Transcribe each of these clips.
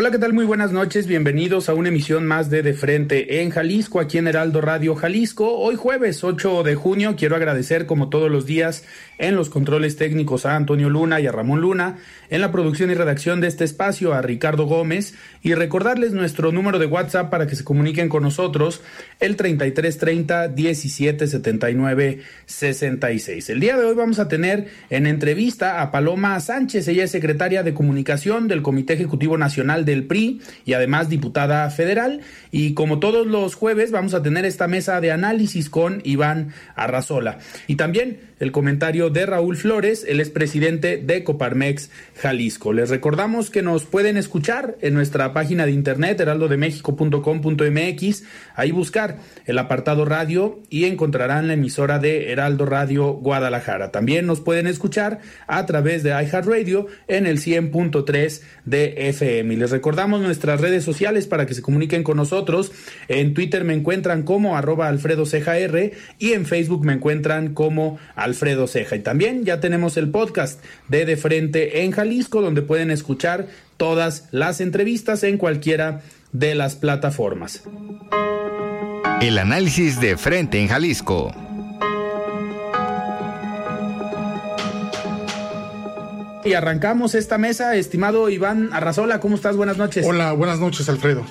Hola, ¿qué tal? Muy buenas noches. Bienvenidos a una emisión más de De Frente en Jalisco, aquí en Heraldo Radio Jalisco. Hoy jueves 8 de junio quiero agradecer como todos los días en los controles técnicos a Antonio Luna y a Ramón Luna, en la producción y redacción de este espacio a Ricardo Gómez y recordarles nuestro número de WhatsApp para que se comuniquen con nosotros el 3330 1779 66. El día de hoy vamos a tener en entrevista a Paloma Sánchez, ella es secretaria de comunicación del Comité Ejecutivo Nacional del PRI y además diputada federal. Y como todos los jueves vamos a tener esta mesa de análisis con Iván Arrazola. Y también el comentario de Raúl Flores, el expresidente de Coparmex Jalisco. Les recordamos que nos pueden escuchar en nuestra página de internet heraldodemexico.com.mx, ahí buscar el apartado radio y encontrarán la emisora de Heraldo Radio Guadalajara. También nos pueden escuchar a través de iHeartRadio en el 100.3 de FM. Y les recordamos nuestras redes sociales para que se comuniquen con nosotros. En Twitter me encuentran como arroba Alfredo y en Facebook me encuentran como Alfredo Ceja. Y también ya tenemos el podcast de De Frente en Jalisco, donde pueden escuchar todas las entrevistas en cualquiera de las plataformas. El análisis de Frente en Jalisco. Y arrancamos esta mesa, estimado Iván Arrazola, ¿cómo estás? Buenas noches. Hola, buenas noches, Alfredo.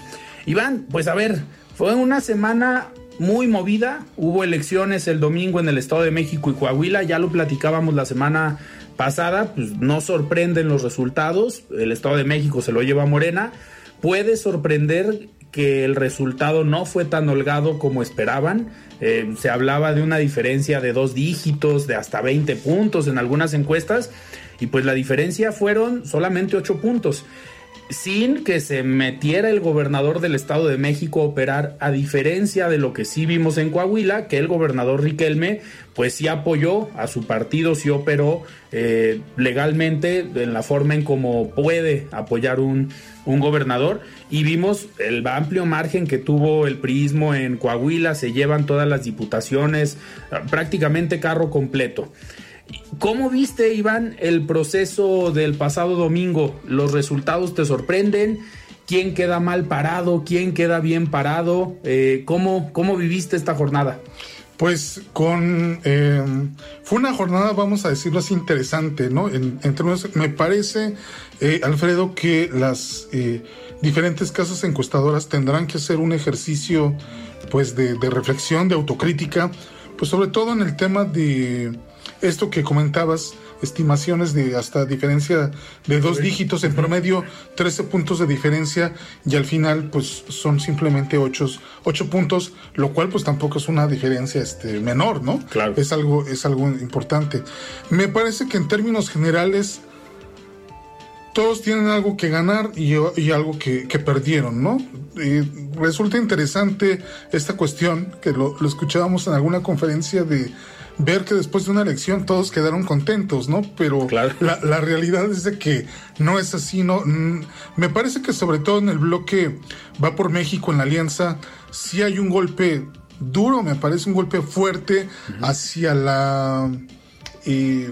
Iván, pues a ver, fue una semana muy movida. Hubo elecciones el domingo en el Estado de México y Coahuila, ya lo platicábamos la semana pasada, pues no sorprenden los resultados. El Estado de México se lo lleva a Morena. Puede sorprender que el resultado no fue tan holgado como esperaban. Eh, se hablaba de una diferencia de dos dígitos, de hasta 20 puntos en algunas encuestas, y pues la diferencia fueron solamente 8 puntos sin que se metiera el gobernador del Estado de México a operar, a diferencia de lo que sí vimos en Coahuila, que el gobernador Riquelme pues sí apoyó a su partido, sí operó eh, legalmente en la forma en como puede apoyar un, un gobernador y vimos el amplio margen que tuvo el priismo en Coahuila, se llevan todas las diputaciones, prácticamente carro completo. ¿Cómo viste, Iván, el proceso del pasado domingo? ¿Los resultados te sorprenden? ¿Quién queda mal parado? ¿Quién queda bien parado? Eh, ¿cómo, ¿Cómo viviste esta jornada? Pues con eh, fue una jornada, vamos a decirlo así, interesante, ¿no? En, me parece, eh, Alfredo, que las eh, diferentes casas encuestadoras tendrán que hacer un ejercicio, pues, de, de reflexión, de autocrítica, pues sobre todo en el tema de esto que comentabas, estimaciones de hasta diferencia de dos dígitos, en promedio 13 puntos de diferencia y al final pues son simplemente 8, puntos, lo cual pues tampoco es una diferencia este, menor, ¿no? Claro. Es algo, es algo importante. Me parece que en términos generales todos tienen algo que ganar y, algo que, perdieron, ¿no? resulta interesante esta cuestión, que lo escuchábamos en alguna conferencia de ver que después de una elección todos quedaron contentos, ¿no? Pero la, realidad es de que no es así, ¿no? Mm, me parece que sobre todo en el bloque va por México en la alianza, sí hay un golpe duro, me parece un golpe fuerte hacia la... Eh,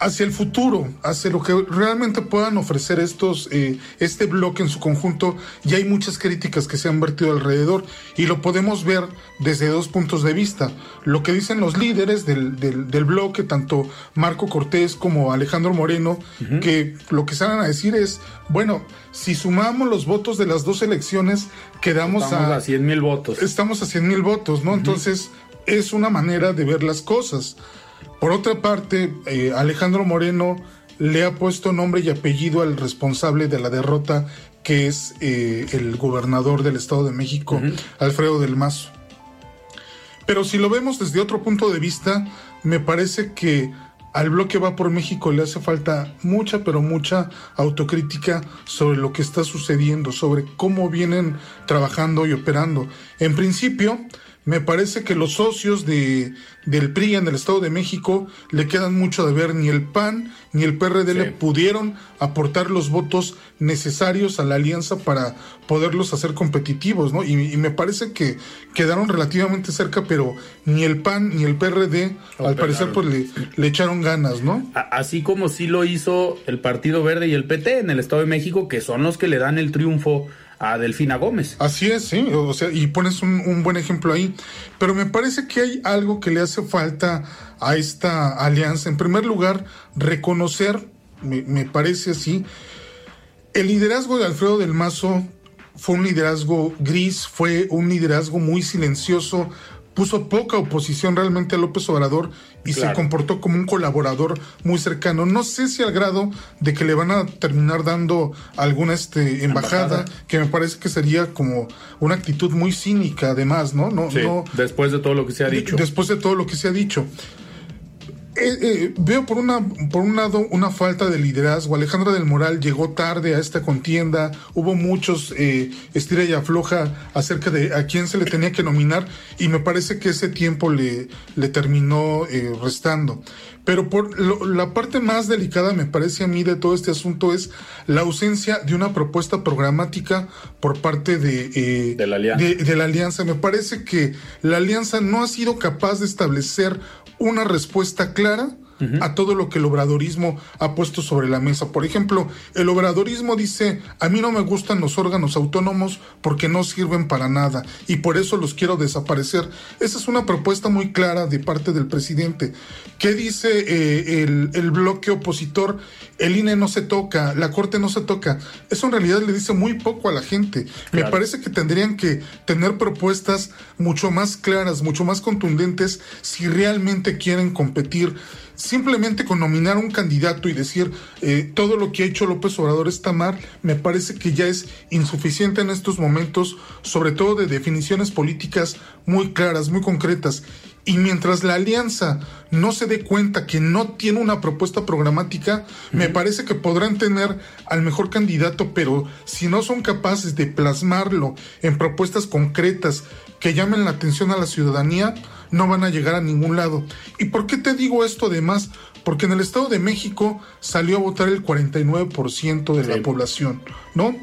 hacia el futuro, hacia lo que realmente puedan ofrecer estos, eh, este bloque en su conjunto, ya hay muchas críticas que se han vertido alrededor y lo podemos ver desde dos puntos de vista. Lo que dicen los líderes del, del, bloque, tanto Marco Cortés como Alejandro Moreno, que lo que salen a decir es, bueno, si sumamos los votos de las dos elecciones, quedamos estamos a, 100 mil votos. Estamos a 100 mil votos, ¿no? Entonces, es una manera de ver las cosas. Por otra parte, eh, Alejandro Moreno le ha puesto nombre y apellido al responsable de la derrota, que es eh, el gobernador del Estado de México, Alfredo del Mazo. Pero si lo vemos desde otro punto de vista, me parece que al bloque va por México le hace falta mucha, pero mucha autocrítica sobre lo que está sucediendo, sobre cómo vienen trabajando y operando. En principio, me parece que los socios de, del PRI en el Estado de México le quedan mucho de ver. Ni el PAN ni el PRD le pudieron aportar los votos necesarios a la alianza para poderlos hacer competitivos, ¿no? Y, me parece que quedaron relativamente cerca, pero ni el PAN ni el PRD, al parecer, pues le, le, echaron ganas, ¿no? Así como sí lo hizo el Partido Verde y el PT en el Estado de México, que son los que le dan el triunfo a Delfina Gómez. Así es, sí, o sea, y pones un, buen ejemplo ahí, pero me parece que hay algo que le hace falta a esta alianza. En primer lugar, reconocer, me, me parece así, el liderazgo de Alfredo del Mazo fue un liderazgo gris, fue un liderazgo muy silencioso, puso poca oposición realmente a López Obrador y se comportó como un colaborador muy cercano. No sé si al grado de que le van a terminar dando alguna este, embajada, que me parece que sería como una actitud muy cínica además, ¿no? no, no después de todo lo que se ha dicho. Después de todo lo que se ha dicho. Eh, eh, veo por una por un lado una falta de liderazgo. Alejandra del Moral llegó tarde a esta contienda. Hubo muchos eh, estira y afloja acerca de a quién se le tenía que nominar y me parece que ese tiempo le, le terminó eh, restando. Pero por la parte más delicada me parece a mí de todo este asunto es la ausencia de una propuesta programática por parte de, de, la alianza. de la alianza. Me parece que la alianza no ha sido capaz de establecer una respuesta clara a todo lo que el obradorismo ha puesto sobre la mesa. Por ejemplo, el obradorismo dice, a mí no me gustan los órganos autónomos porque no sirven para nada y por eso los quiero desaparecer. Esa es una propuesta muy clara de parte del presidente. ¿Qué dice eh, el, bloque opositor? El INE no se toca, la Corte no se toca. Eso en realidad le dice muy poco a la gente. Me parece que tendrían que tener propuestas mucho más claras, mucho más contundentes si realmente quieren competir simplemente con nominar un candidato y decir eh, todo lo que ha hecho López Obrador está mal, me parece que ya es insuficiente en estos momentos, sobre todo de definiciones políticas muy claras, muy concretas. Y mientras la alianza no se dé cuenta que no tiene una propuesta programática, me parece que podrán tener al mejor candidato, pero si no son capaces de plasmarlo en propuestas concretas que llamen la atención a la ciudadanía, no van a llegar a ningún lado. ¿Y por qué te digo esto además? Porque en el Estado de México salió a votar el 49% de la población, ¿no?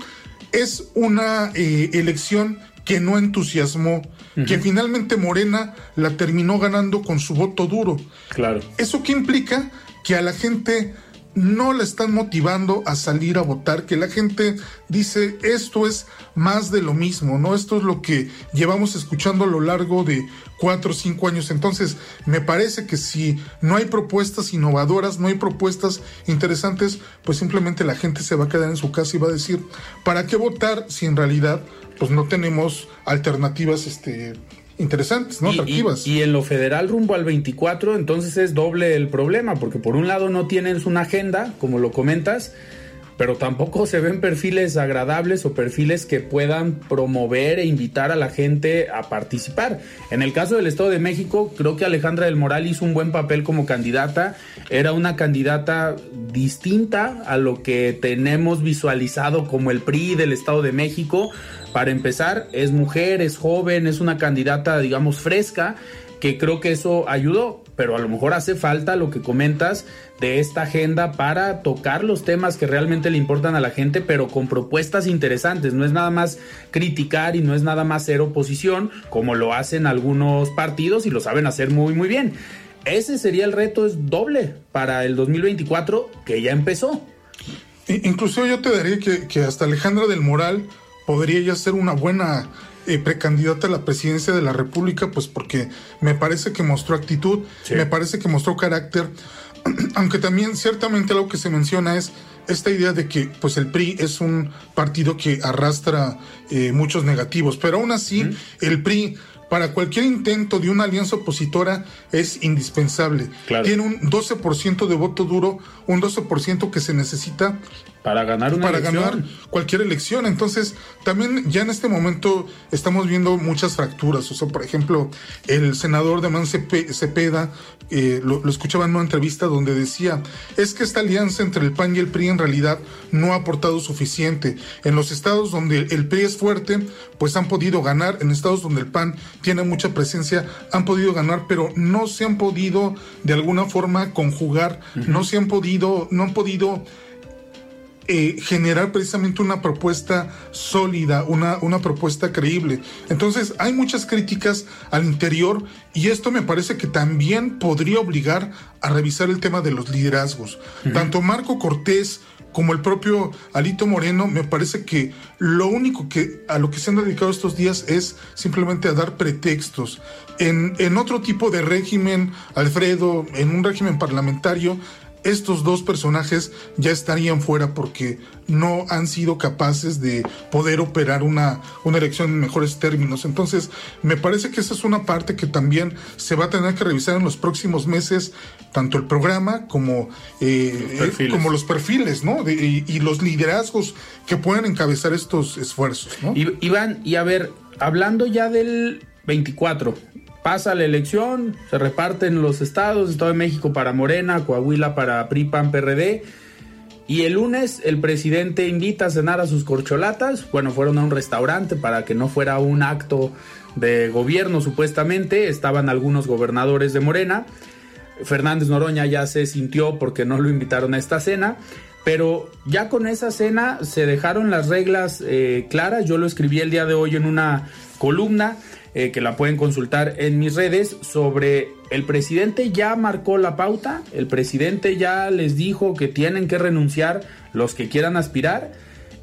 Es una eh, elección que no entusiasmó, que finalmente Morena la terminó ganando con su voto duro. Claro. ¿Eso qué implica? Que a la gente no la están motivando a salir a votar, que la gente dice esto es más de lo mismo, ¿no? Esto es lo que llevamos escuchando a lo largo de cuatro o cinco años. Entonces, me parece que si no hay propuestas innovadoras, no hay propuestas interesantes, pues simplemente la gente se va a quedar en su casa y va a decir, ¿para qué votar si en realidad pues no tenemos alternativas este interesantes, ¿no? Atractivas. Y, en lo federal rumbo al 24, entonces es doble el problema, porque por un lado no tienes una agenda, como lo comentas, pero tampoco se ven perfiles agradables o perfiles que puedan promover e invitar a la gente a participar. En el caso del Estado de México, creo que Alejandra del Moral hizo un buen papel como candidata. Era una candidata distinta a lo que tenemos visualizado como el PRI del Estado de México. Para empezar, es mujer, es joven, es una candidata, digamos, fresca, que creo que eso ayudó, pero a lo mejor hace falta lo que comentas de esta agenda para tocar los temas que realmente le importan a la gente, pero con propuestas interesantes. No es nada más criticar y no es nada más ser oposición, como lo hacen algunos partidos y lo saben hacer muy, muy bien. ese sería el reto, es doble para el 2024 que ya empezó. Incluso yo te daría que, hasta Alejandra del Moral podría ya ser una buena eh, precandidata a la presidencia de la República, pues porque me parece que mostró actitud, me parece que mostró carácter, aunque también ciertamente algo que se menciona es esta idea de que pues el PRI es un partido que arrastra eh, muchos negativos, pero aún así el PRI para cualquier intento de una alianza opositora es indispensable. Tiene un 12% de voto duro, un 12% que se necesita para ganar una para ganar cualquier elección. Entonces, también ya en este momento estamos viendo muchas fracturas. O sea, por ejemplo, el senador de Man Cepeda eh, lo, escuchaba en una entrevista donde decía, es que esta alianza entre el PAN y el PRI en realidad no ha aportado suficiente. En los estados donde el PRI es fuerte, pues han podido ganar. En estados donde el PAN tiene mucha presencia, han podido ganar, pero no se han podido de alguna forma conjugar, no se han podido, no han podido eh, generar precisamente una propuesta sólida, una, una propuesta creíble. Entonces, hay muchas críticas al interior y esto me parece que también podría obligar a revisar el tema de los liderazgos. Tanto Marco Cortés como el propio Alito Moreno, me parece que lo único que a lo que se han dedicado estos días es simplemente a dar pretextos. En, en otro tipo de régimen, Alfredo, en un régimen parlamentario, estos dos personajes ya estarían fuera porque no han sido capaces de poder operar una, una elección en mejores términos. Entonces, me parece que esa es una parte que también se va a tener que revisar en los próximos meses, tanto el programa como, eh, los, como los perfiles, ¿no? y, y, los liderazgos que pueden encabezar estos esfuerzos, ¿no? Iván, y a ver, hablando ya del 24, pasa la elección, se reparten los estados, Estado de México para Morena, Coahuila para PRI, PAN, PRD. Y el lunes el presidente invita a cenar a sus corcholatas. Bueno, fueron a un restaurante para que no fuera un acto de gobierno supuestamente. Estaban algunos gobernadores de Morena. Fernández Noroña ya se sintió porque no lo invitaron a esta cena. Pero ya con esa cena se dejaron las reglas eh, claras. Yo lo escribí el día de hoy en una columna. Eh, que la pueden consultar en mis redes, sobre el presidente ya marcó la pauta, el presidente ya les dijo que tienen que renunciar los que quieran aspirar,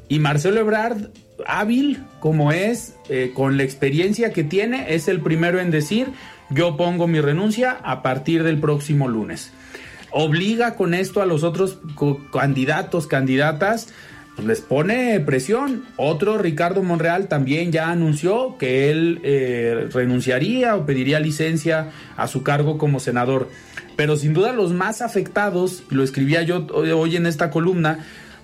y Marcelo Ebrard, hábil como es, eh, con la experiencia que tiene, es el primero en decir, yo pongo mi renuncia a partir del próximo lunes. Obliga con esto a los otros candidatos, candidatas, les pone presión. Otro, Ricardo Monreal, también ya anunció que él eh, renunciaría o pediría licencia a su cargo como senador. Pero sin duda los más afectados, lo escribía yo hoy en esta columna,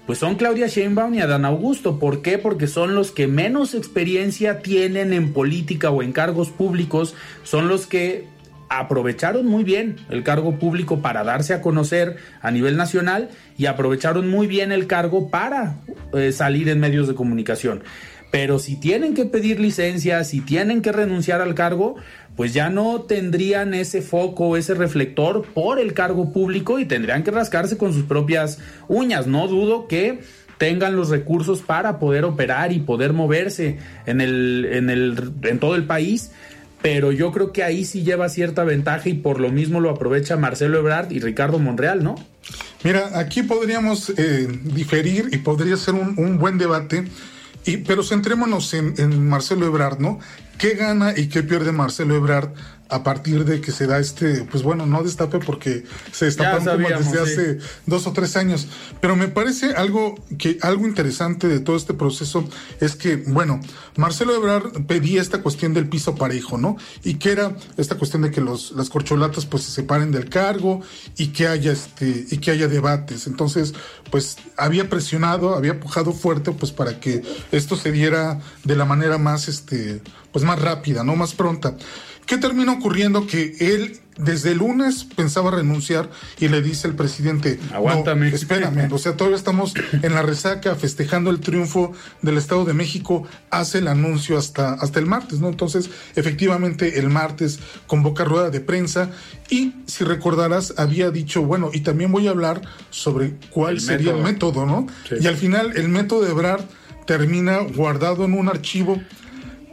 pues son Claudia Sheinbaum y Adán Augusto. ¿Por qué? Porque son los que menos experiencia tienen en política o en cargos públicos, son los que aprovecharon muy bien el cargo público para darse a conocer a nivel nacional y aprovecharon muy bien el cargo para eh, salir en medios de comunicación. Pero si tienen que pedir licencia, si tienen que renunciar al cargo, pues ya no tendrían ese foco, ese reflector por el cargo público y tendrían que rascarse con sus propias uñas. No dudo que tengan los recursos para poder operar y poder moverse en el en el en todo el país pero yo creo que ahí sí lleva cierta ventaja y por lo mismo lo aprovecha Marcelo Ebrard y Ricardo Monreal, ¿no? Mira, aquí podríamos eh, diferir y podría ser un, buen debate, pero centrémonos en, en, Marcelo Ebrard, ¿no? ¿Qué gana y qué pierde Marcelo Ebrard a partir de que se da este, pues bueno, no destape porque se destaparon como desde hace dos o tres años. Pero me parece algo que, algo interesante de todo este proceso es que, bueno, Marcelo Ebrard pedía esta cuestión del piso parejo, ¿no? Y que era esta cuestión de que los, las corcholatas pues se separen del cargo y que haya este, y que haya debates. Entonces, pues había presionado, había pujado fuerte pues para que esto se diera de la manera más, este, pues más rápida, ¿no? Más pronta. ¿Qué termina ocurriendo? Que él desde el lunes pensaba renunciar y le dice el presidente, aguántame, espérame, o sea, todavía estamos en la resaca festejando el triunfo del Estado de México, hace el anuncio hasta, hasta el martes, ¿no? Entonces, efectivamente, el martes convoca rueda de prensa y, si recordarás, había dicho, bueno, y también voy a hablar sobre cuál sería el método, ¿no? Y al final, el método de Ebrard termina guardado en un archivo,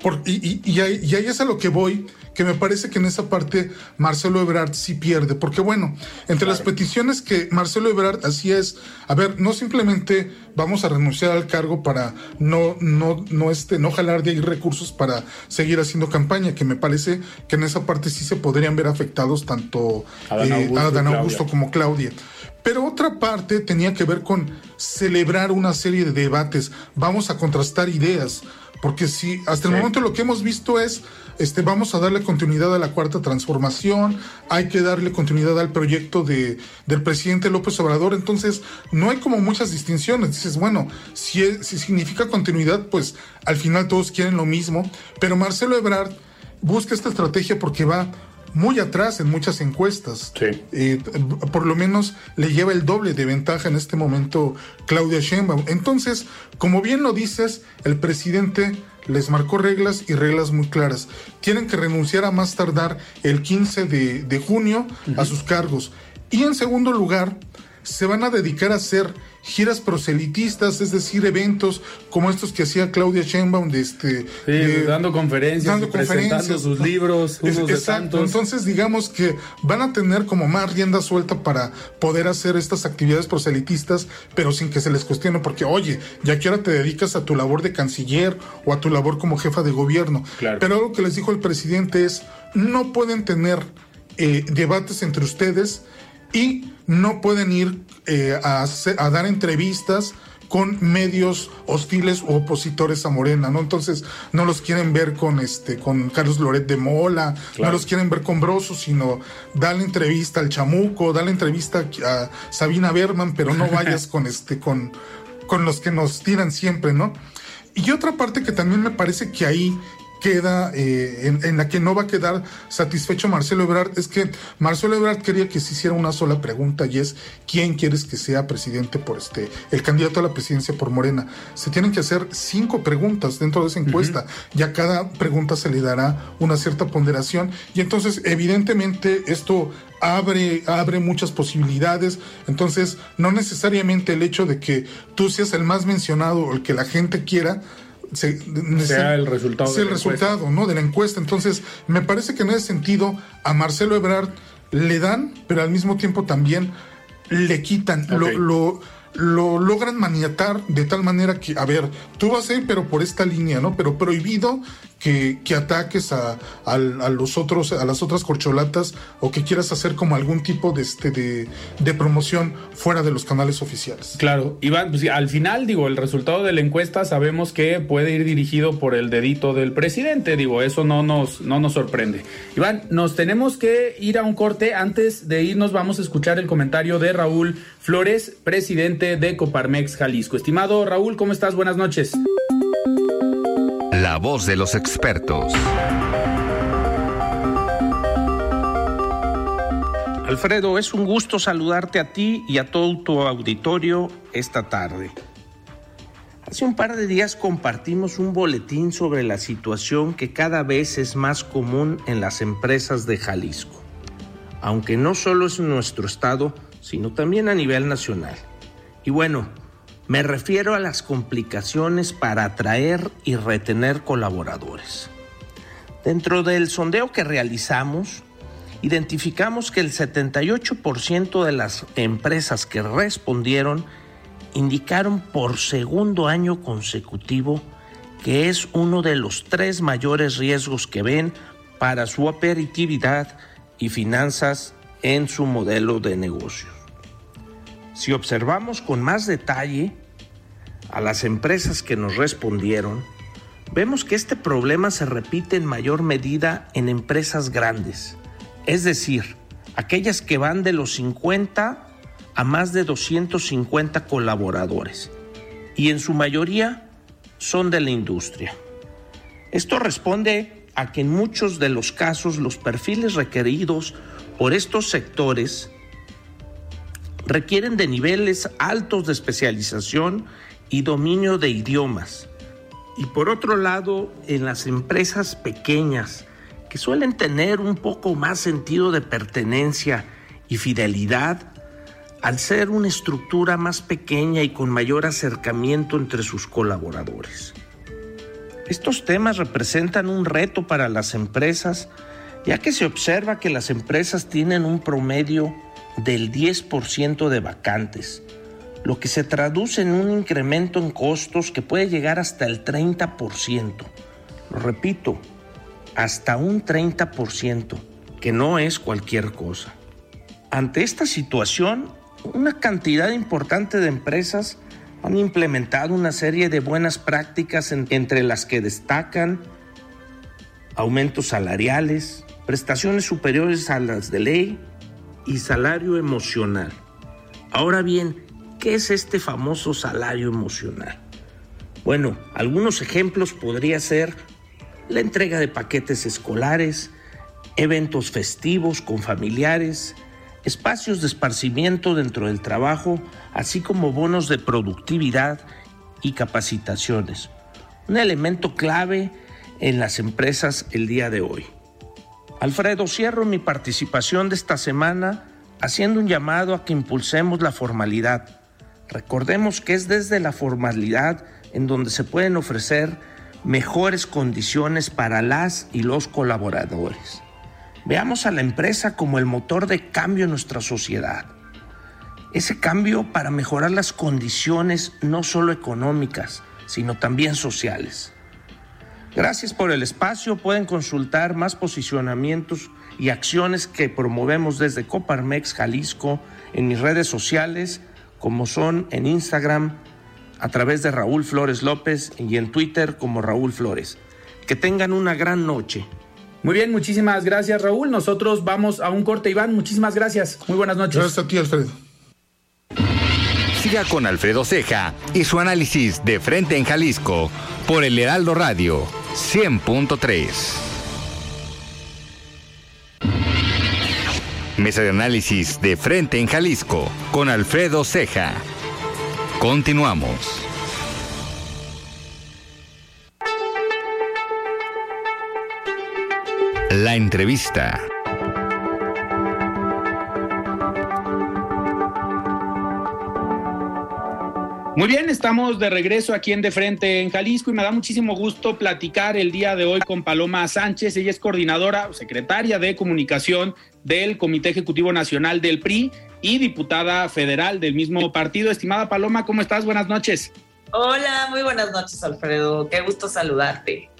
por, y, y ahí es a lo que voy que me parece que en esa parte Marcelo Ebrard sí pierde, porque bueno, entre las peticiones que Marcelo Ebrard hacía es, a ver, no simplemente vamos a renunciar al cargo para no, no, no, este, no jalar de ahí recursos para seguir haciendo campaña, que me parece que en esa parte sí se podrían ver afectados tanto Adán Augusto, Adán y Augusto Claudia. como Claudia. Pero otra parte tenía que ver con celebrar una serie de debates. Vamos a contrastar ideas. Porque si hasta el Sí. momento lo que hemos visto es, este, vamos a darle continuidad a la cuarta transformación, hay que darle continuidad al proyecto de, del presidente López Obrador, entonces no hay como muchas distinciones. Dices, bueno, si, es- si significa continuidad, pues al final todos quieren lo mismo, pero Marcelo Ebrard busca esta estrategia porque va muy atrás en muchas encuestas. Sí. Eh, por lo menos le lleva el doble de ventaja en este momento Claudia Sheinbaum. Entonces, como bien lo dices, el presidente les marcó reglas y reglas muy claras. Tienen que renunciar a más tardar el 15 de, de junio a sus cargos. Y en segundo lugar, se van a dedicar a hacer giras proselitistas, es decir, eventos como estos que hacía Claudia Sheinbaum de este Sí, de- dando conferencias, dando presentando conferencias. sus libros, Es- unos de exacto. tantos. Entonces, digamos que van a tener como más rienda suelta para poder hacer estas actividades proselitistas, pero sin que se les cuestione, porque, oye, ya que ahora te dedicas a tu labor de canciller o a tu labor como jefa de gobierno. Claro. Pero algo que les dijo el presidente es: no pueden tener eh, debates entre ustedes y no pueden ir eh, a, a dar entrevistas con medios hostiles o opositores a Morena, ¿no? Entonces no los quieren ver con este, con Carlos Loret de Mola, Claro. no los quieren ver con Broso, sino dale entrevista al Chamuco, dale entrevista a Sabina Berman, pero no vayas con este, con, con los que nos tiran siempre, ¿no? Y otra parte que también me parece que ahí queda, eh, en, en la que no va a quedar satisfecho Marcelo Ebrard, es que Marcelo Ebrard quería que se hiciera una sola pregunta y es ¿quién quieres que sea presidente por este, el candidato a la presidencia por Morena? Se tienen que hacer cinco preguntas dentro de esa encuesta, ya cada pregunta se le dará una cierta ponderación y entonces evidentemente esto abre, abre muchas posibilidades. Entonces, no necesariamente el hecho de que tú seas el más mencionado o el que la gente quiera. Se- Sea el resultado sea de el la resultado, ¿no? De la encuesta. Entonces, me parece que en ese sentido a Marcelo Ebrard le dan, pero al mismo tiempo también le quitan, lo, lo, lo logran maniatar de tal manera que, a ver, tú vas a ir, pero por esta línea, ¿no? Pero prohibido que, que ataques a, los otros, a las otras corcholatas o que quieras hacer como algún tipo de, este, de promoción fuera de los canales oficiales. Claro, Iván, pues, al final, digo, el resultado de la encuesta sabemos que puede ir dirigido por el dedito del presidente, digo, eso no nos, no nos sorprende. Iván, nos tenemos que ir a un corte. Antes de irnos, vamos a escuchar el comentario de Raúl Flores, presidente de Coparmex Jalisco. Estimado Raúl, ¿cómo estás? Buenas noches. La voz de los expertos. Alfredo, es un gusto saludarte a ti y a todo tu auditorio esta tarde. Hace un par de días compartimos un boletín sobre la situación que cada vez es más común en las empresas de Jalisco, aunque no solo es nuestro estado, sino también a nivel nacional. Y bueno, me refiero a las complicaciones para atraer y retener colaboradores. Dentro del sondeo que realizamos, identificamos que el 78% de las empresas que respondieron indicaron por segundo año consecutivo que es uno de los tres mayores riesgos que ven para su operatividad y finanzas en su modelo de negocios. Si observamos con más detalle a las empresas que nos respondieron, vemos que este problema se repite en mayor medida en empresas grandes, es decir, aquellas que van de los 50 a más de 250 colaboradores, y en su mayoría son de la industria. Esto responde a que en muchos de los casos los perfiles requeridos por estos sectores requieren de niveles altos de especialización y dominio de idiomas. Y por otro lado, en las empresas pequeñas, que suelen tener un poco más sentido de pertenencia y fidelidad, al ser una estructura más pequeña y con mayor acercamiento entre sus colaboradores. Estos temas representan un reto para las empresas ya que se observa que las empresas tienen un promedio del 10% de vacantes, lo que se traduce en un incremento en costos que puede llegar hasta el 30%. Lo repito, hasta un 30%, que no es cualquier cosa. Ante esta situación, una cantidad importante de empresas han implementado una serie de buenas prácticas entre las que destacan aumentos salariales, prestaciones superiores a las de ley y salario emocional. Ahora bien, ¿qué es este famoso salario emocional? Bueno, algunos ejemplos podría ser la entrega de paquetes escolares, eventos festivos con familiares, espacios de esparcimiento dentro del trabajo, así como bonos de productividad y capacitaciones. Un elemento clave en las empresas el día de hoy. Alfredo, cierro mi participación de esta semana haciendo un llamado a que impulsemos la formalidad. Recordemos que es desde la formalidad en donde se pueden ofrecer mejores condiciones para las y los colaboradores. Veamos a la empresa como el motor de cambio en nuestra sociedad. Ese cambio para mejorar las condiciones no solo económicas, sino también sociales. Gracias por el espacio. Pueden consultar más posicionamientos y acciones que promovemos desde Coparmex Jalisco en mis redes sociales, como son en Instagram a través de Raúl Flores López y en Twitter como Raúl Flores. Que tengan una gran noche. Muy bien, muchísimas gracias Raúl. Nosotros vamos a un corte, Iván. Muchísimas gracias. Muy buenas noches. Gracias a ti, Alfredo. Siga con Alfredo Ceja y su análisis de frente en Jalisco por el Heraldo Radio 100.3. Mesa de análisis de frente en Jalisco con Alfredo Ceja. Continuamos. La entrevista. Muy bien, estamos de regreso aquí en De Frente en Jalisco y me da muchísimo gusto platicar el día de hoy con Paloma Sánchez. Ella es coordinadora, secretaria de comunicación del Comité Ejecutivo Nacional del PRI y diputada federal del mismo partido. Estimada Paloma, ¿cómo estás? Buenas noches. Hola, muy buenas noches, Alfredo. Qué gusto saludarte.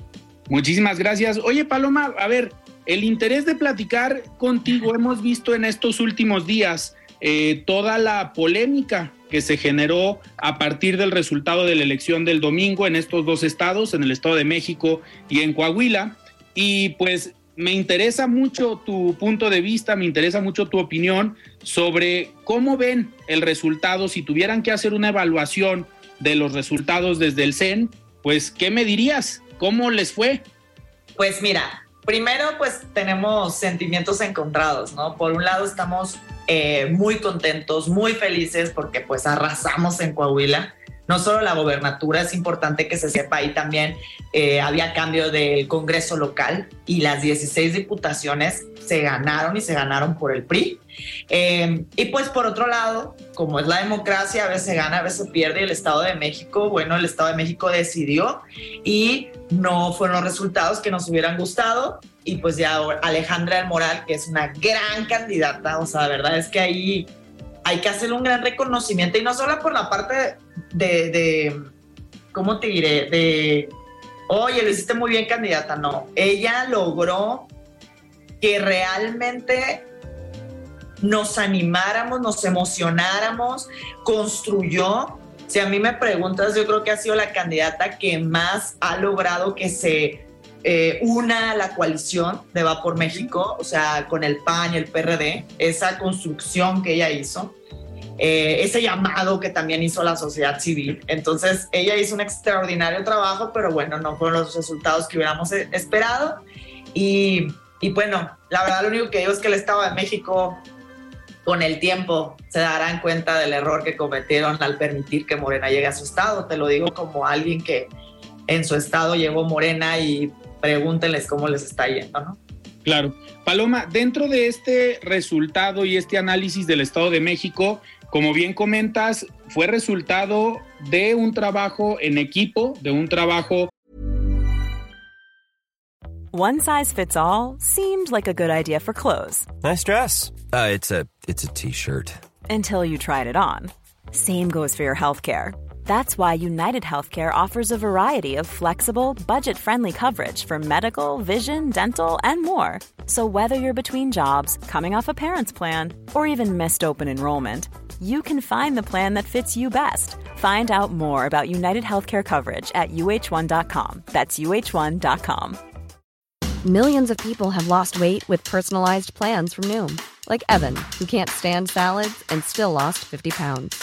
Muchísimas gracias. Oye, Paloma, a ver, el interés de platicar contigo hemos visto en estos últimos días eh, toda la polémica que se generó a partir del resultado de la elección del domingo en estos dos estados, en el Estado de México y en Coahuila. Y pues me interesa mucho tu punto de vista, me interesa mucho tu opinión sobre cómo ven el resultado, si tuvieran que hacer una evaluación de los resultados desde el CEN, pues ¿qué me dirías? ¿Cómo les fue? Pues mira, primero pues tenemos sentimientos encontrados, ¿no? Por un lado estamos eh, muy contentos, muy felices porque pues arrasamos en Coahuila. No solo la gobernatura, es importante que se sepa, ahí también eh, había cambio del Congreso local y las 16 diputaciones se ganaron y se ganaron por el PRI. Eh, y pues por otro lado, como es la democracia, a veces gana, a veces pierde el Estado de México. Bueno, el Estado de México decidió y no fueron los resultados que nos hubieran gustado. Y pues ya Alejandra del Moral, que es una gran candidata, o sea, la verdad es que ahí hay que hacerle un gran reconocimiento y no solo por la parte de, de ¿cómo te diré? De, oye, lo hiciste muy bien candidata, no. Ella logró que realmente nos animáramos, nos emocionáramos, construyó. Si a mí me preguntas, yo creo que ha sido la candidata que más ha logrado que se eh, una la coalición de Va por México, o sea, con el PAN y el PRD, esa construcción que ella hizo, eh, ese llamado que también hizo la sociedad civil. Entonces, ella hizo un extraordinario trabajo, pero bueno, no fueron los resultados que hubiéramos eh, esperado. Y y bueno, la verdad lo único que digo es que el Estado de México con el tiempo se darán cuenta del error que cometieron al permitir que Morena llegue a su estado. Te lo digo como alguien que en su estado llegó Morena y pregúntenles cómo les está yendo, ¿no? Claro. Paloma, dentro de este resultado y este análisis del Estado de México, como bien comentas, fue resultado de un trabajo en equipo, de un trabajo One size fits all seemed like a good idea for clothes. Nice dress. Uh, it's a it's a t-shirt. Until you tried it on. Same goes for your healthcare. That's why United Healthcare offers a variety of flexible, budget-friendly coverage for medical, vision, dental, and more. So whether you're between jobs, coming off a parent's plan, or even missed open enrollment, you can find the plan that fits you best. Find out more about United Healthcare coverage at uh1.com. That's uh1.com. Millions of people have lost weight with personalized plans from Noom, like Evan, who can't stand salads and still lost 50 pounds.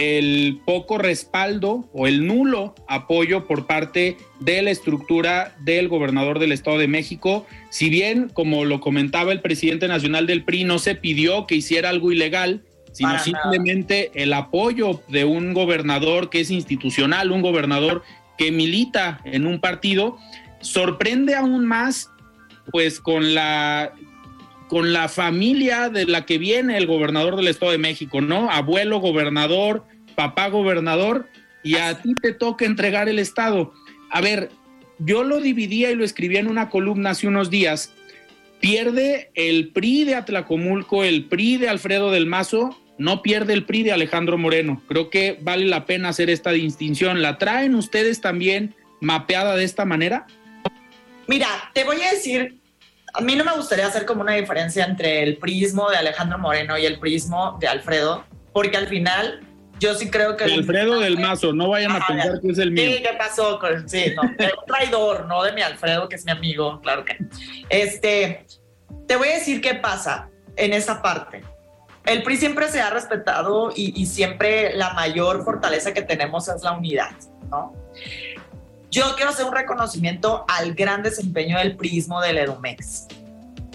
el poco respaldo o el nulo apoyo por parte de la estructura del gobernador del Estado de México. Si bien, como lo comentaba el presidente nacional del PRI, no se pidió que hiciera algo ilegal, sino Para simplemente nada. el apoyo de un gobernador que es institucional, un gobernador que milita en un partido, sorprende aún más pues con la con la familia de la que viene el gobernador del Estado de México, ¿no? Abuelo gobernador, papá gobernador, y a ti te toca entregar el Estado. A ver, yo lo dividía y lo escribía en una columna hace unos días. Pierde el PRI de Atlacomulco, el PRI de Alfredo del Mazo, no pierde el PRI de Alejandro Moreno. Creo que vale la pena hacer esta distinción. ¿La traen ustedes también mapeada de esta manera? Mira, te voy a decir a mí no me gustaría hacer como una diferencia entre el prismo de Alejandro Moreno y el prismo de Alfredo, porque al final yo sí creo que... Alfredo del Mazo, no vayan a pensar que es el mío. Sí, ¿qué pasó? Con, sí, no, de un traidor, no de mi Alfredo, que es mi amigo, claro que. Este, te voy a decir qué pasa en esa parte. El PRI siempre se ha respetado y, y siempre la mayor fortaleza que tenemos es la unidad, ¿no? Yo quiero hacer un reconocimiento al gran desempeño del prismo del Edomex.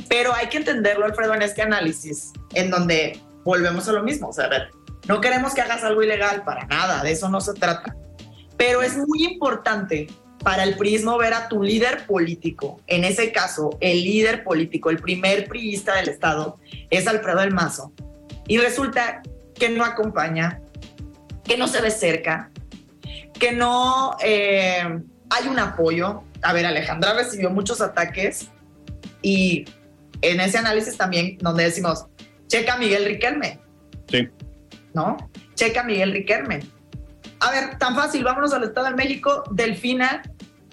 Pero hay que entenderlo, Alfredo, en este análisis, en donde volvemos a lo mismo. O sea, no queremos que hagas algo ilegal para nada, de eso no se trata. Pero es muy importante para el prismo ver a tu líder político, en ese caso, el líder político, el primer priista del Estado, es Alfredo del Mazo. Y resulta que no acompaña, que no se ve cerca, que no eh, hay un apoyo. A ver, Alejandra recibió muchos ataques y en ese análisis también donde decimos, checa a Miguel Riquelme. Sí. ¿No? Checa a Miguel Riquelme. A ver, tan fácil, vámonos al Estado de México, Delfina,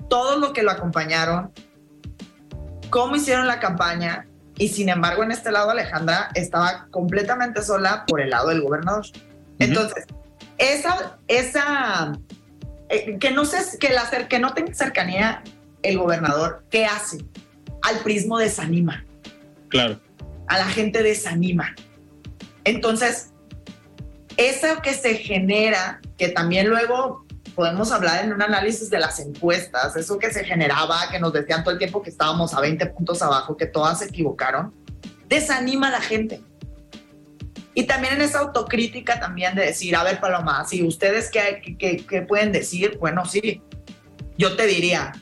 todos los que lo acompañaron, cómo hicieron la campaña y sin embargo en este lado Alejandra estaba completamente sola por el lado del gobernador. Uh -huh. Entonces, esa, esa eh, que no sé, que, la, que no tenga cercanía el gobernador, ¿qué hace? Al prismo desanima. Claro. A la gente desanima. Entonces, eso que se genera, que también luego podemos hablar en un análisis de las encuestas, eso que se generaba, que nos decían todo el tiempo que estábamos a 20 puntos abajo, que todas se equivocaron, desanima a la gente. Y también en esa autocrítica también de decir, a ver, Paloma, si ustedes qué, qué, qué pueden decir, bueno, sí, yo te diría,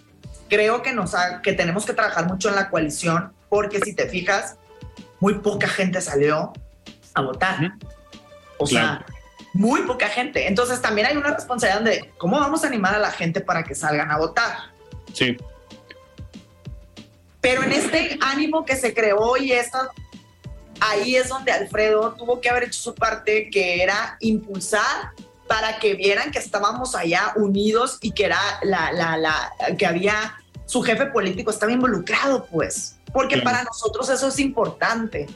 creo que, nos ha, que tenemos que trabajar mucho en la coalición, porque si te fijas, muy poca gente salió a votar. O sea, muy poca gente. Entonces también hay una responsabilidad de cómo vamos a animar a la gente para que salgan a votar. Sí. Pero en este ánimo que se creó y esta ahí es donde Alfredo tuvo que haber hecho su parte, que era impulsar para que vieran que estábamos allá unidos y que era la, la, la que había su jefe político estaba involucrado, pues, porque para nosotros eso es importante.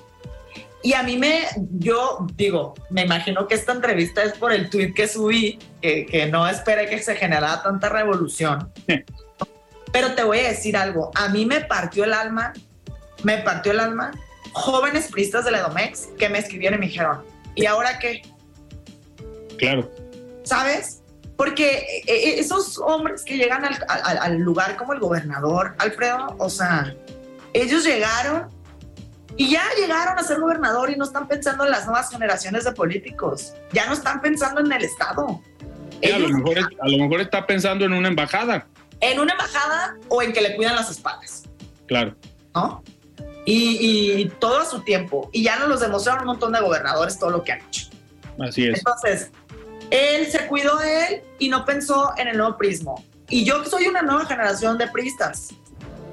Y a mí me, yo digo, me imagino que esta entrevista es por el tweet que subí, que, que no esperé que se generara tanta revolución. Pero te voy a decir algo, a mí me partió el alma, me partió el alma jóvenes pristas de la Edomex que me escribieron y me dijeron, ¿y ahora qué? Claro. ¿Sabes? Porque eh, eh, esos hombres que llegan al, al, al lugar como el gobernador, Alfredo, o sea, ellos llegaron y ya llegaron a ser gobernador y no están pensando en las nuevas generaciones de políticos, ya no están pensando en el Estado. Sí, a, lo mejor, a lo mejor está pensando en una embajada. En una embajada o en que le cuidan las espaldas. Claro. ¿No? Y, y, todo a su tiempo. Y ya nos los demostraron un montón de gobernadores todo lo que han hecho. Así es. Entonces, él se cuidó de él y no pensó en el nuevo prismo. Y yo soy una nueva generación de pristas.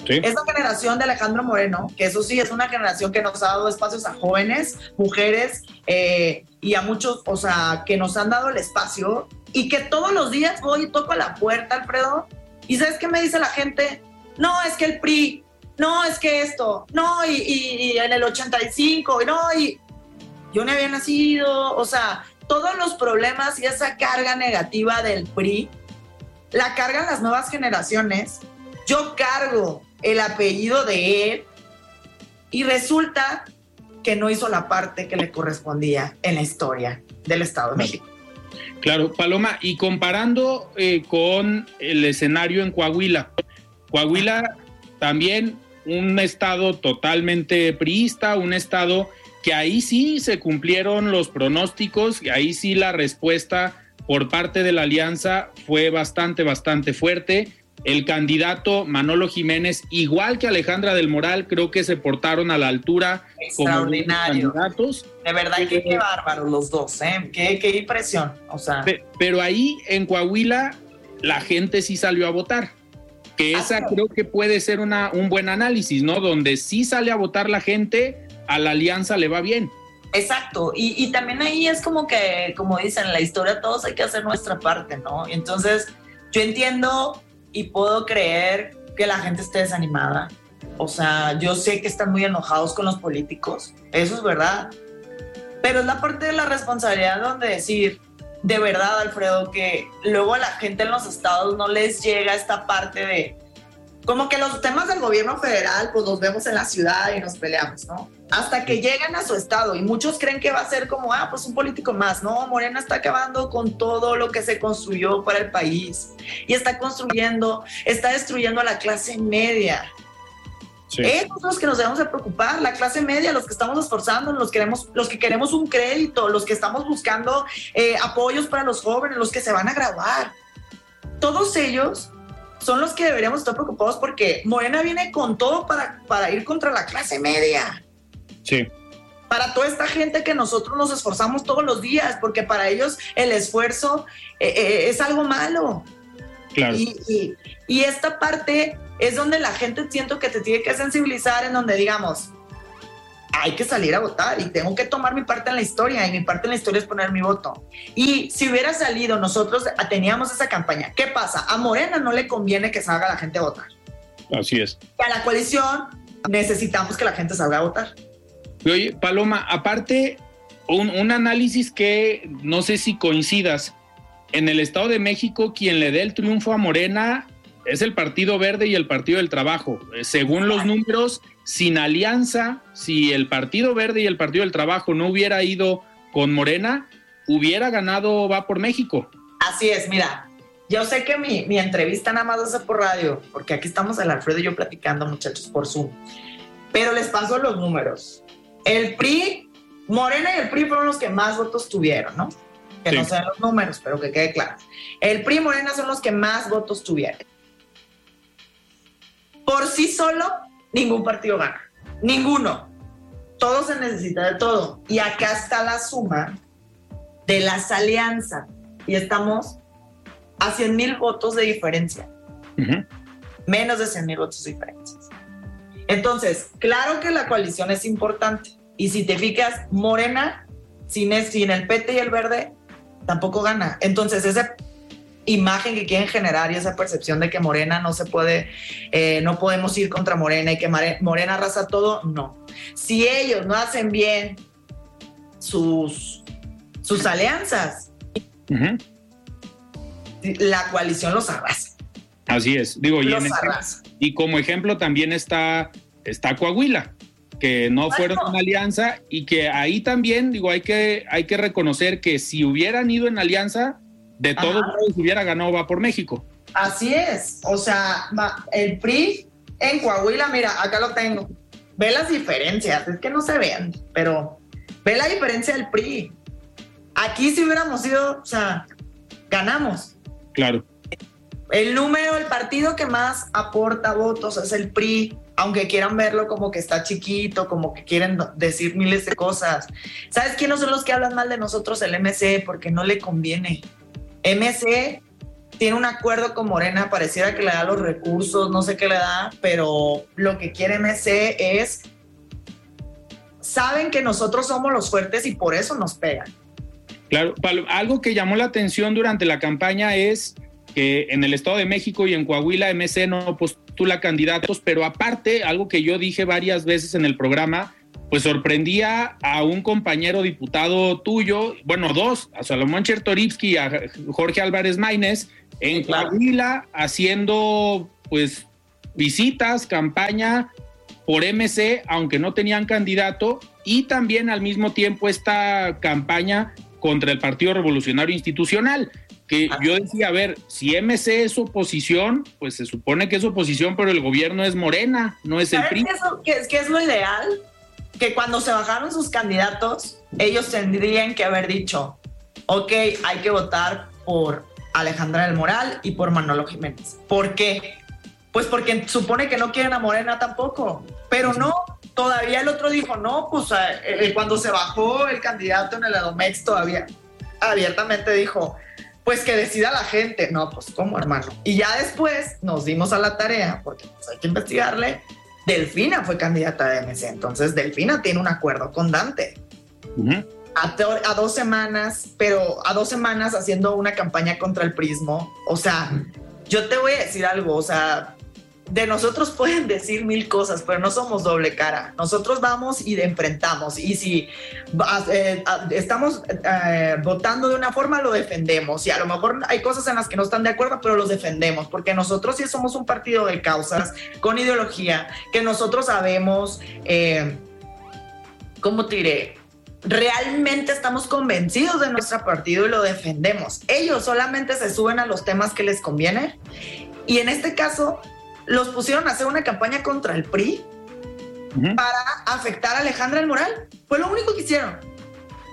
Sí. Esa generación de Alejandro Moreno, que eso sí es una generación que nos ha dado espacios a jóvenes, mujeres eh, y a muchos, o sea, que nos han dado el espacio y que todos los días voy y toco a la puerta, Alfredo, y ¿sabes qué me dice la gente? No, es que el PRI, no, es que esto, no, y, y, y en el 85, y no, y yo no había nacido, o sea, todos los problemas y esa carga negativa del PRI la cargan las nuevas generaciones. Yo cargo el apellido de él y resulta que no hizo la parte que le correspondía en la historia del Estado de México. Claro, Paloma, y comparando eh, con el escenario en Coahuila, Coahuila también un estado totalmente priista, un estado que ahí sí se cumplieron los pronósticos, y ahí sí la respuesta por parte de la alianza fue bastante, bastante fuerte. El candidato Manolo Jiménez, igual que Alejandra del Moral, creo que se portaron a la altura Extraordinario. como candidatos. De verdad que qué bárbaros los dos, ¿eh? Qué, qué impresión. O sea, Pe- Pero ahí en Coahuila la gente sí salió a votar. Que esa Ah, creo que puede ser una, un buen análisis, ¿no? Donde sí sale a votar la gente, a la alianza le va bien. Exacto, y, y también ahí es como que, como dicen, en la historia todos hay que hacer nuestra parte, ¿no? Entonces, yo entiendo y puedo creer que la gente esté desanimada. O sea, yo sé que están muy enojados con los políticos, eso es verdad. Pero es la parte de la responsabilidad donde decir, de verdad, Alfredo, que luego a la gente en los estados no les llega esta parte de, como que los temas del gobierno federal, pues los vemos en la ciudad y nos peleamos, ¿no? Hasta que llegan a su estado y muchos creen que va a ser como, ah, pues un político más. No, Morena está acabando con todo lo que se construyó para el país y está construyendo, está destruyendo a la clase media. Sí. Esos son los que nos debemos de preocupar, la clase media, los que estamos esforzando, los, queremos, los que queremos un crédito, los que estamos buscando eh, apoyos para los jóvenes, los que se van a graduar. Todos ellos son los que deberíamos estar preocupados porque Morena viene con todo para, para ir contra la clase media Sí. para toda esta gente que nosotros nos esforzamos todos los días, porque para ellos el esfuerzo eh, eh, es algo malo. Claro. Y, y- y esta parte es donde la gente siento que te tiene que sensibilizar, en donde digamos, hay que salir a votar y tengo que tomar mi parte en la historia y mi parte en la historia es poner mi voto. Y si hubiera salido, nosotros teníamos esa campaña. ¿Qué pasa? A Morena no le conviene que salga la gente a votar. Así es. Y a la coalición necesitamos que la gente salga a votar. Oye, Paloma, aparte, un, un análisis que no sé si coincidas. En el Estado de México, quien le dé el triunfo a Morena es el Partido Verde y el Partido del Trabajo. Eh, Según los números, sin alianza, si el Partido Verde y el Partido del Trabajo no hubiera ido con Morena, hubiera ganado Va por México. Así es, mira, yo sé que mi, mi entrevista nada más ser por radio, porque aquí estamos el Alfredo y yo platicando, muchachos, por Zoom. Pero les paso los números. El PRI, Morena y el PRI fueron los que más votos tuvieron, ¿no? Que Sí. no sean los números, pero que quede claro. El PRI y Morena son los que más votos tuvieron. Por sí solo, ningún partido gana. Ninguno. Todo se necesita de todo. Y acá está la suma de las alianzas. Y estamos a 100 mil votos de diferencia. Menos de 100 mil votos de diferencia. Entonces, claro que la coalición es importante. Y si te fijas, Morena, sin, el PT y el verde, tampoco gana. Entonces, esa imagen que quieren generar y esa percepción de que Morena no se puede, eh, no podemos ir contra Morena y que Morena arrasa todo, no. Si ellos no hacen bien sus, sus alianzas, Ujú. la coalición los arrasa. Así es. Digo, y, Los en ese- arrasa. y como ejemplo también está, está Coahuila, que no fueron en alianza y que ahí también, digo, hay que, hay que reconocer que si hubieran ido en alianza, De todos modos, hubiera ganado va por México. Así es. O sea, el PRI en Coahuila, mira, acá lo tengo. Ve las diferencias, es que no se ven, pero ve la diferencia del PRI. Aquí si hubiéramos ido, o sea, ganamos. Claro. El número, el partido que más aporta votos es el PRI, aunque quieran verlo como que está chiquito, como que quieren decir miles de cosas. ¿Sabes quiénes son los que hablan mal de nosotros? El MC, porque no le conviene. MC tiene un acuerdo con Morena, pareciera que le da los recursos, no sé qué le da, pero lo que quiere MC es, saben que nosotros somos los fuertes y por eso nos pegan. Claro, algo que llamó la atención durante la campaña es que en el Estado de México y en Coahuila MC no postula candidatos, pero aparte, algo que yo dije varias veces en el programa, pues sorprendía a un compañero diputado tuyo, bueno, dos, a Salomón Chertorivsky y a Jorge Álvarez Maínez, en Coahuila haciendo pues visitas, campaña por MC, aunque no tenían candidato, y también al mismo tiempo esta campaña contra el Partido Revolucionario Institucional, que yo decía, a ver, si MC es oposición, pues se supone que es oposición, pero el gobierno es Morena, no es el PRI. ¿Qué es, que es lo ideal? Que cuando se bajaron sus candidatos, ellos tendrían que haber dicho, ok, hay que votar por Alejandra del Moral y por Manolo Jiménez. ¿Por qué? Pues porque supone que no quieren a Morena tampoco, pero no, todavía el otro dijo, no, pues eh, eh, cuando se bajó el candidato en el Edomex todavía abiertamente dijo, pues que decida la gente. No, pues cómo hermano. Y ya después nos dimos a la tarea, porque pues, hay que investigarle, Delfina fue candidata de MC, entonces Delfina tiene un acuerdo con Dante. a, dos semanas, pero a dos semanas haciendo una campaña contra el prismo. O sea, yo te voy a decir algo, o sea, de nosotros pueden decir mil cosas, pero no somos doble cara. Nosotros vamos y enfrentamos. Y si eh, estamos eh, votando de una forma, lo defendemos. Y a lo mejor hay cosas en las que no están de acuerdo, pero los defendemos. Porque nosotros sí somos un partido de causas, con ideología, que nosotros sabemos, eh, ¿cómo te diré? realmente estamos convencidos de nuestro partido y lo defendemos. Ellos solamente se suben a los temas que les conviene y en este caso los pusieron a hacer una campaña contra el PRI para afectar a Alejandra el Moral. Fue lo único que hicieron.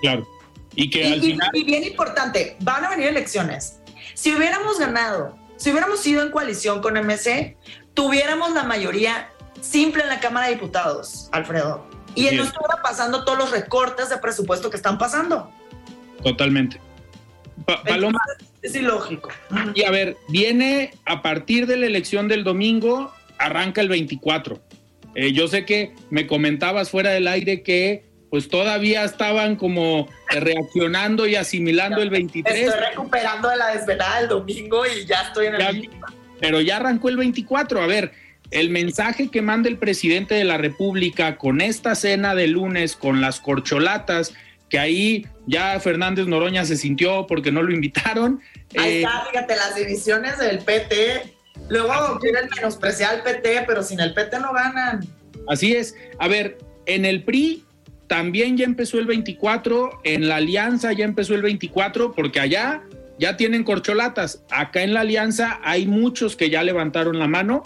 Claro. Y que al final... y bien importante, van a venir elecciones. Si hubiéramos ganado, si hubiéramos ido en coalición con MC, tuviéramos la mayoría simple en la Cámara de Diputados, Alfredo. Y no estuviera pasando todos los recortes de presupuesto que están pasando. Totalmente. Paloma. Es ilógico. Y a ver, viene a partir de la elección del domingo, arranca el 24. Eh, yo sé que me comentabas fuera del aire que pues todavía estaban como reaccionando y asimilando el 23. Estoy recuperando de la desvelada del domingo y ya estoy en el Pero ya arrancó el 24. A ver, el mensaje que manda el presidente de la República con esta cena de lunes, con las corcholatas, que ahí ya Fernández Noroña se sintió porque no lo invitaron. Ahí eh, está, fíjate, las divisiones del PT. Luego quieren menospreciar al PT, pero sin el PT no ganan. Así es. A ver, en el PRI también ya empezó el 24, en la Alianza ya empezó el 24, porque allá ya tienen corcholatas. Acá en la Alianza hay muchos que ya levantaron la mano,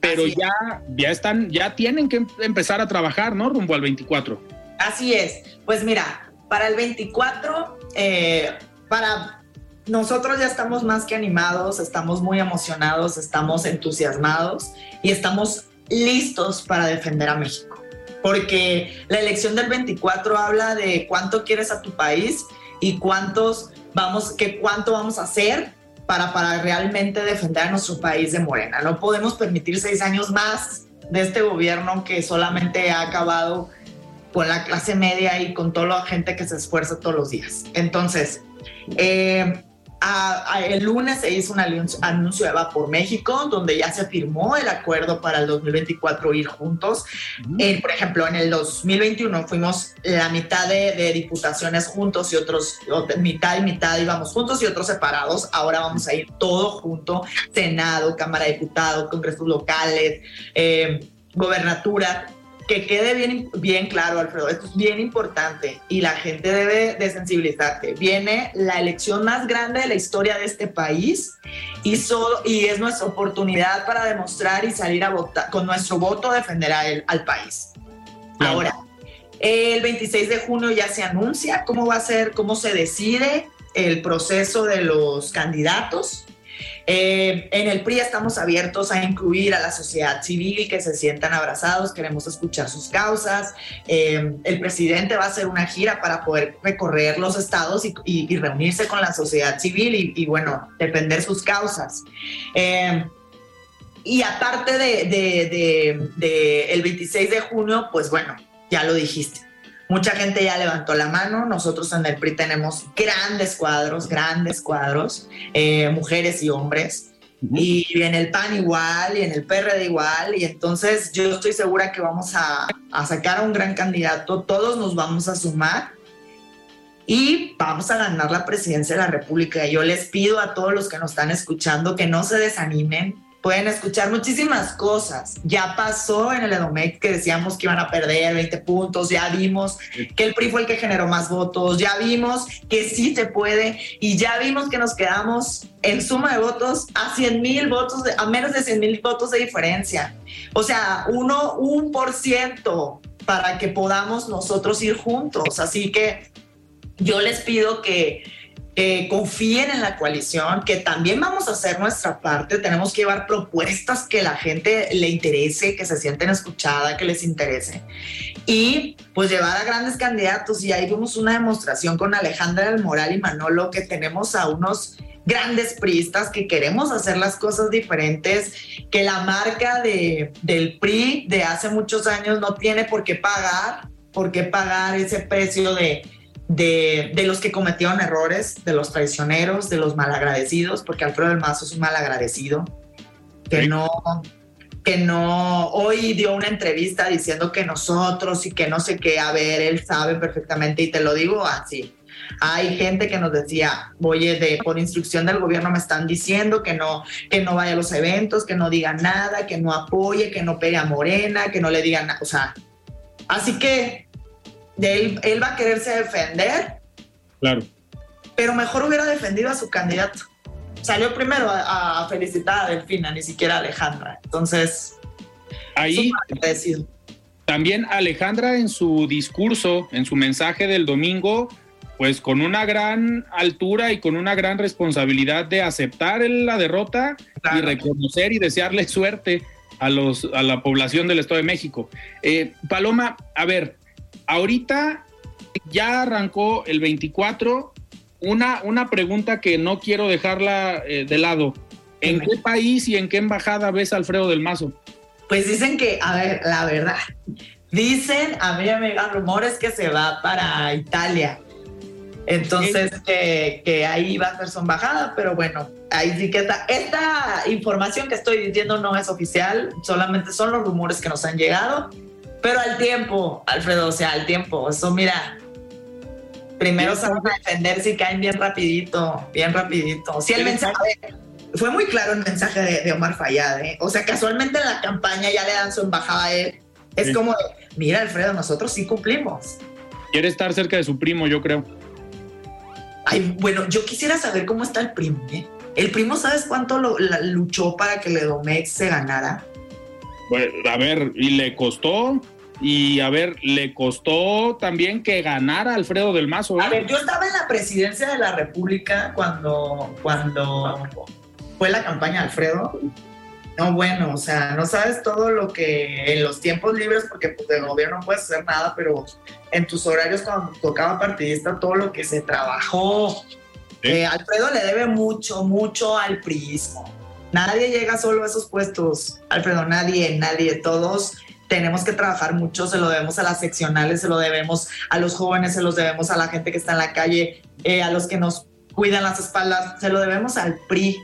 pero ya, ya están, ya tienen que empezar a trabajar, ¿no? Rumbo al 24. Así es. Pues mira, para el 24, eh, para nosotros ya estamos más que animados, estamos muy emocionados, estamos entusiasmados y estamos listos para defender a México. Porque la elección del 24 habla de cuánto quieres a tu país y cuántos vamos, que cuánto vamos a hacer para, para realmente defender a nuestro país de Morena. No podemos permitir seis años más de este gobierno que solamente ha acabado con la clase media y con toda la gente que se esfuerza todos los días. Entonces, eh, el lunes se hizo un anuncio de Va por México, donde ya se firmó el acuerdo para el 2024 ir juntos. Eh, por ejemplo, en el 2021 fuimos la mitad de, diputaciones juntos y otros, mitad y mitad íbamos juntos y otros separados. Ahora vamos a ir todo junto, Senado, Cámara de Diputados, Congresos locales, eh, gobernatura que quede bien, bien claro, Alfredo, esto es bien importante y la gente debe de sensibilizarse. Viene la elección más grande de la historia de este país y, solo, y es nuestra oportunidad para demostrar y salir a votar, con nuestro voto defender a él, al país. Ahora, el 26 de junio ya se anuncia cómo va a ser, cómo se decide el proceso de los candidatos. Eh, en el PRI estamos abiertos a incluir a la sociedad civil, que se sientan abrazados, queremos escuchar sus causas. Eh, el presidente va a hacer una gira para poder recorrer los estados y, reunirse con la sociedad civil y, bueno, defender sus causas. Eh, y aparte de, de, el 26 de junio, pues bueno, ya lo dijiste, Mucha gente ya levantó la mano. Nosotros en el PRI tenemos grandes cuadros, grandes cuadros, eh, mujeres y hombres. Y en el PAN igual, y en el PRD igual. Y entonces yo estoy segura que vamos a, a sacar a un gran candidato. Todos nos vamos a sumar y vamos a ganar la presidencia de la República. Yo les pido a todos los que nos están escuchando que no se desanimen, pueden escuchar muchísimas cosas. Ya pasó en el Edomec que decíamos que iban a perder 20 puntos, ya vimos que el PRI fue el que generó más votos, ya vimos que sí se puede y ya vimos que nos quedamos en suma de votos a 100 mil votos, a menos de 100 mil votos de diferencia. O sea, uno, un por ciento para que podamos nosotros ir juntos. Así que yo les pido que que confíen en la coalición, que también vamos a hacer nuestra parte, tenemos que llevar propuestas que la gente le interese, que se sienten escuchada, que les interese. Y pues llevar a grandes candidatos y ahí vimos una demostración con Alejandra del Moral y Manolo que tenemos a unos grandes priistas que queremos hacer las cosas diferentes, que la marca de, del PRI de hace muchos años no tiene por qué pagar, por qué pagar ese precio de de, de, los que cometieron errores, de los traicioneros, de los malagradecidos, porque Alfredo del Mazo es un malagradecido, que no, que no, hoy dio una entrevista diciendo que nosotros y que no sé qué, a ver, él sabe perfectamente y te lo digo así. Hay gente que nos decía, oye, de, por instrucción del gobierno me están diciendo que no, que no vaya a los eventos, que no diga nada, que no apoye, que no pegue a Morena, que no le digan nada. O sea, así que él, él va a quererse defender. Claro. Pero mejor hubiera defendido a su candidato. Salió primero a, felicitar a Delfina, ni siquiera a Alejandra. Entonces, ahí también Alejandra en su discurso, en su mensaje del domingo, pues con una gran altura y con una gran responsabilidad de aceptar la derrota y reconocer y desearle suerte a, los, a la población del Estado de México. Eh, Paloma, a ver, ahorita ya arrancó el 24. Una, una pregunta que no quiero dejarla eh, de lado. ¿En qué país y en qué embajada ves a Alfredo del Mazo? Pues dicen que, a ver, la verdad, dicen, a mí me llegan rumores que se va para Italia. Entonces, que, que, ahí va a ser su embajada, pero bueno, ahí sí que está. Esta información que estoy diciendo no es oficial, solamente son los rumores que nos han llegado pero al tiempo, Alfredo, o sea, al tiempo. Eso, mira, primero se van a defender si caen bien rapidito, bien rapidito. Si el mensaje, fue muy claro el mensaje de, Omar Fayad, ¿eh? O sea, casualmente en la campaña ya le dan su embajada a él. Es como, mira, Alfredo, nosotros sí cumplimos. Quiere estar cerca de su primo, yo creo. Ay, bueno, yo quisiera saber cómo está el primo, ¿eh? El primo, ¿sabes cuánto lo, luchó para que Ledomex se ganara? Bueno, a ver, y le costó. Y a ver, le costó también que ganara Alfredo del Mazo. ¿eh? A ver, yo estaba en la presidencia de la República cuando, cuando fue la campaña Alfredo. No, bueno, o sea, no sabes todo lo que en los tiempos libres, porque pues del gobierno no puedes hacer nada, pero en tus horarios cuando tocaba partidista, todo lo que se trabajó. Eh, Alfredo le debe mucho, mucho al priismo. Nadie llega solo a esos puestos, Alfredo, nadie, nadie, todos tenemos que trabajar mucho, se lo debemos a las seccionales, se lo debemos a los jóvenes, se los debemos a la gente que está en la calle, eh, a los que nos cuidan las espaldas, se lo debemos al PRI.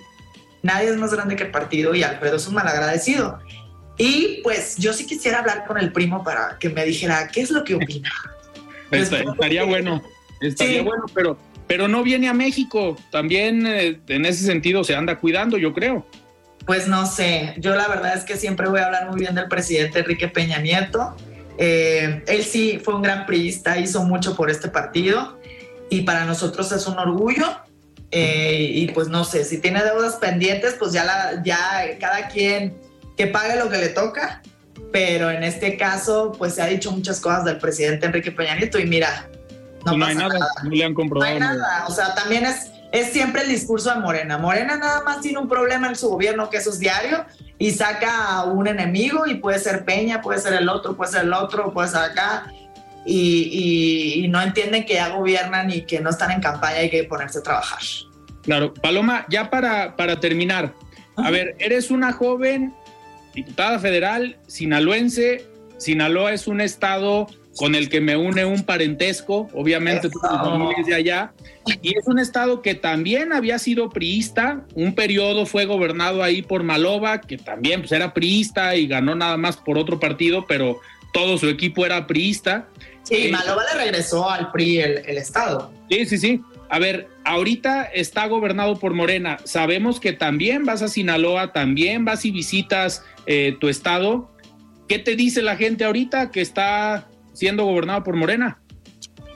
Nadie es más grande que el partido y Alfredo es un malagradecido. Y pues yo sí quisiera hablar con el primo para que me dijera qué es lo que opina. estaría bueno, estaría bueno, pero, pero no viene a México. También eh, en ese sentido se anda cuidando, yo creo. Pues no sé, yo la verdad es que siempre voy a hablar muy bien del presidente Enrique Peña Nieto. Eh, él sí fue un gran priista, hizo mucho por este partido y para nosotros es un orgullo. Eh, y pues no sé, si tiene deudas pendientes, pues ya, la, ya cada quien que pague lo que le toca. Pero en este caso, pues se ha dicho muchas cosas del presidente Enrique Peña Nieto y mira, no, no hay nada, no le han comprobado. No hay nada, o sea, también es, es siempre el discurso de Morena. Morena nada más tiene un problema en su gobierno que eso es diario y saca a un enemigo y puede ser Peña, puede ser el otro, puede ser el otro, puede ser acá. Y, y, no entienden que ya gobiernan y que no están en campaña y hay que ponerse a trabajar. Claro, Paloma, ya para, para terminar, a ver, eres una joven diputada federal sinaloense. Sinaloa es un estado con el que me une un parentesco, obviamente tu familia es de allá, y es un estado que también había sido priista, un periodo fue gobernado ahí por Maloba, que también pues, era priista y ganó nada más por otro partido, pero todo su equipo era priista. Sí, eh, Maloba le regresó al PRI el, el estado. Sí, sí, sí. A ver, ahorita está gobernado por Morena. Sabemos que también vas a Sinaloa, también vas y visitas eh, tu estado. ¿Qué te dice la gente ahorita que está siendo gobernado por Morena?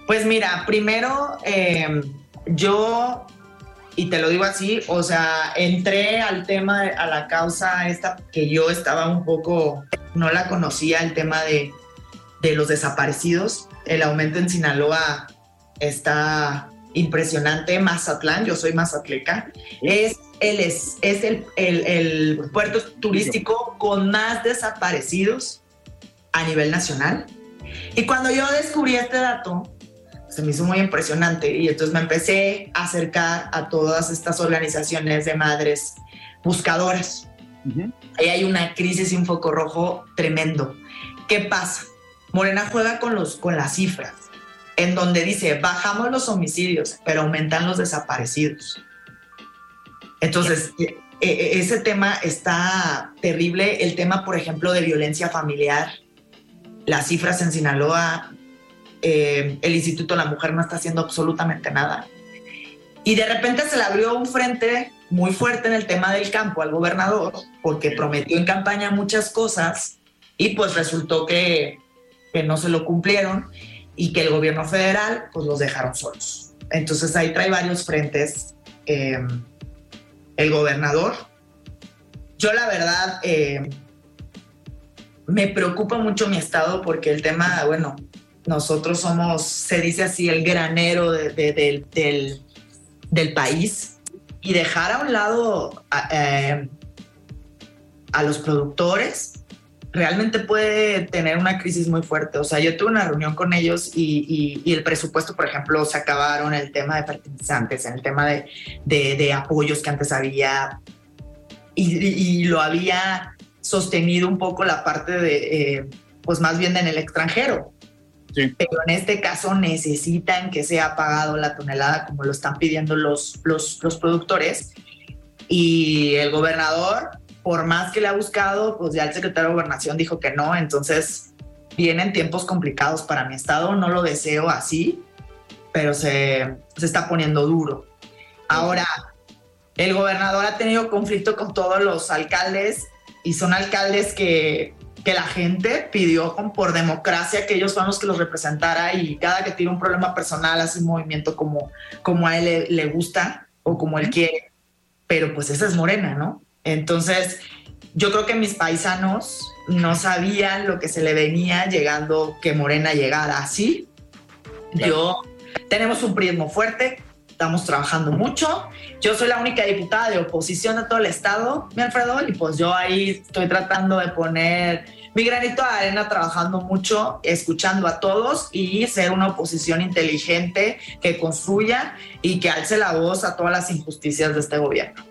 Pues mira, primero eh, yo, y te lo digo así, o sea, entré al tema, a la causa esta que yo estaba un poco, no la conocía, el tema de, de los desaparecidos. El aumento en Sinaloa está impresionante. Mazatlán, yo soy mazatleca, es el, es, es el, el, el puerto turístico con más desaparecidos a nivel nacional. Y cuando yo descubrí este dato, se me hizo muy impresionante y entonces me empecé a acercar a todas estas organizaciones de madres buscadoras. Ahí hay una crisis y un foco rojo tremendo. ¿Qué pasa? Morena juega con, los, con las cifras, en donde dice, bajamos los homicidios, pero aumentan los desaparecidos. Entonces, e, e, ese tema está terrible. El tema, por ejemplo, de violencia familiar las cifras en Sinaloa, eh, el Instituto de la Mujer no está haciendo absolutamente nada. Y de repente se le abrió un frente muy fuerte en el tema del campo al gobernador, porque prometió en campaña muchas cosas y pues resultó que, que no se lo cumplieron y que el gobierno federal pues los dejaron solos. Entonces ahí trae varios frentes eh, el gobernador. Yo la verdad... Eh, me preocupa mucho mi estado porque el tema, bueno, nosotros somos, se dice así, el granero del, del, país y dejar a un lado a, eh, los productores realmente puede tener una crisis muy fuerte. O sea, yo tuve una reunión con ellos y, el presupuesto, por ejemplo, se acabaron el tema de fertilizantes, en el tema de, de, apoyos que antes había y, y lo había sostenido un poco la parte de, eh, pues más bien en el extranjero. Pero en este caso necesitan que sea pagado la tonelada como lo están pidiendo los, los, los productores. Y el gobernador, por más que le ha buscado, pues ya el secretario de gobernación dijo que no. Entonces vienen tiempos complicados para mi estado. No lo deseo así, pero se, se está poniendo duro. Ahora, el gobernador ha tenido conflicto con todos los alcaldes y son alcaldes que, que la gente pidió por democracia que ellos fueran los que los representara y cada que tiene un problema personal hace un movimiento como, como a él le, gusta o como él quiere. Pero pues esa es Morena, ¿no? Entonces, yo creo que mis paisanos no sabían lo que se le venía llegando que Morena llegara así. Yo tenemos un prismo fuerte, estamos trabajando mucho. Yo soy la única diputada de oposición de todo el estado, mi Alfredo, y pues yo ahí estoy tratando de poner mi granito de arena trabajando mucho, escuchando a todos y ser una oposición inteligente que construya y que alce la voz a todas las injusticias de este gobierno.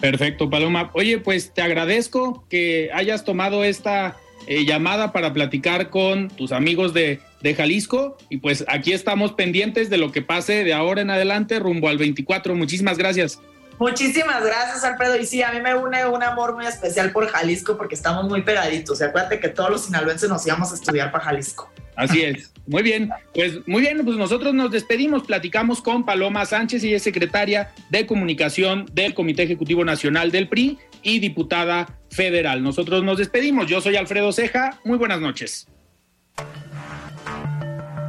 Perfecto, Paloma. Oye, pues te agradezco que hayas tomado esta eh, llamada para platicar con tus amigos de de Jalisco. Y pues aquí estamos pendientes de lo que pase de ahora en adelante rumbo al 24. Muchísimas gracias. Muchísimas gracias, Alfredo. Y sí, a mí me une un amor muy especial por Jalisco porque estamos muy pegaditos. Y acuérdate que todos los sinaloenses nos íbamos a estudiar para Jalisco. Así es. Muy bien. Pues muy bien, pues nosotros nos despedimos. Platicamos con Paloma Sánchez, y es secretaria de comunicación del Comité Ejecutivo Nacional del PRI y diputada federal. Nosotros nos despedimos. Yo soy Alfredo Ceja. Muy buenas noches.